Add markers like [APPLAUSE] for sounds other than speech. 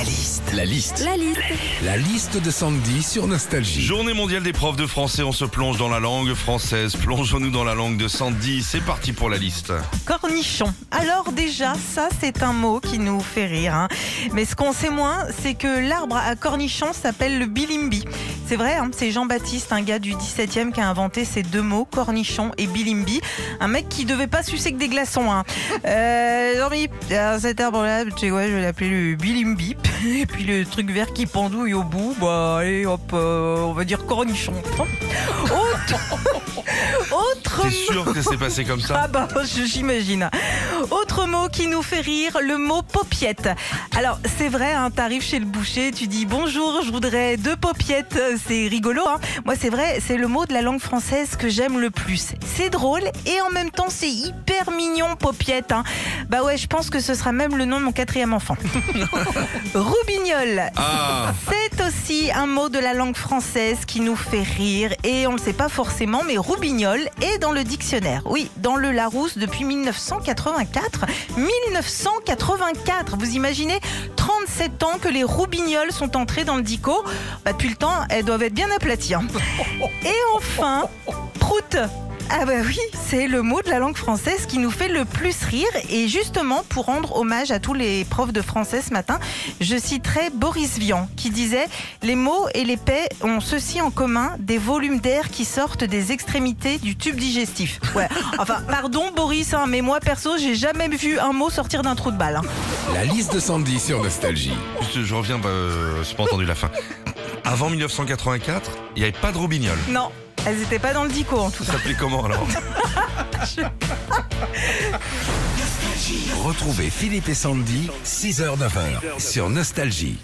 La liste. La liste. La liste. La liste de Sandy sur Nostalgie. Journée mondiale des profs de français, on se plonge dans la langue française. Plongeons-nous dans la langue de Sandy. C'est parti pour la liste. Cornichon. Alors déjà, ça c'est un mot qui nous fait rire. hein. Mais ce qu'on sait moins, c'est que l'arbre à cornichon s'appelle le bilimbi. C'est vrai, hein, c'est Jean-Baptiste, un gars du 17e, qui a inventé ces deux mots, cornichon et bilimbi. Un mec qui devait pas sucer que des glaçons. Hein. Euh, Jean-Philippe, euh, cet arbre-là, tu sais quoi, je vais l'appeler le bilimbi. Et puis le truc vert qui pendouille au bout, bah allez hop, euh, on va dire cornichon. [LAUGHS] [LAUGHS] T'es sûr que c'est passé comme ça [LAUGHS] ah bah j'imagine. Autre mot qui nous fait rire, le mot paupiette. Alors c'est vrai, hein, t'arrives chez le boucher, tu dis bonjour, je voudrais deux paupiettes, c'est rigolo. Hein. Moi c'est vrai, c'est le mot de la langue française que j'aime le plus. C'est drôle et en même temps c'est hyper mignon paupiette. Hein. Bah ouais, je pense que ce sera même le nom de mon quatrième enfant. [LAUGHS] Roubignol. Ah, C'est aussi un mot de la langue française qui nous fait rire et on ne le sait pas forcément, mais roubignol est dans le dictionnaire. Oui, dans le Larousse depuis 1984. 1984, vous imaginez? 37 ans que les roubignols sont entrés dans le dico. Bah, depuis le temps, elles doivent être bien aplaties. hein. [LAUGHS] Et enfin, prout. Ah bah oui, c'est le mot de la langue française qui nous fait le plus rire. Et justement, pour rendre hommage à tous les profs de français ce matin, je citerai Boris Vian qui disait « Les mots et les paix ont ceci en commun, des volumes d'air qui sortent des extrémités du tube digestif. » Ouais, [LAUGHS] enfin, pardon Boris, hein, mais moi perso, j'ai jamais vu un mot sortir d'un trou de balle. hein. La liste de Sandy sur Nostalgie. je, je reviens, bah, euh, j'ai pas entendu la fin. [LAUGHS] Avant 1984, il n'y avait pas de robignol. Non, elles n'étaient pas dans le dico en tout Ça cas. s'appelait comment alors [LAUGHS] Retrouvez Philippe et Sandy, 6h-9h sur Nostalgie.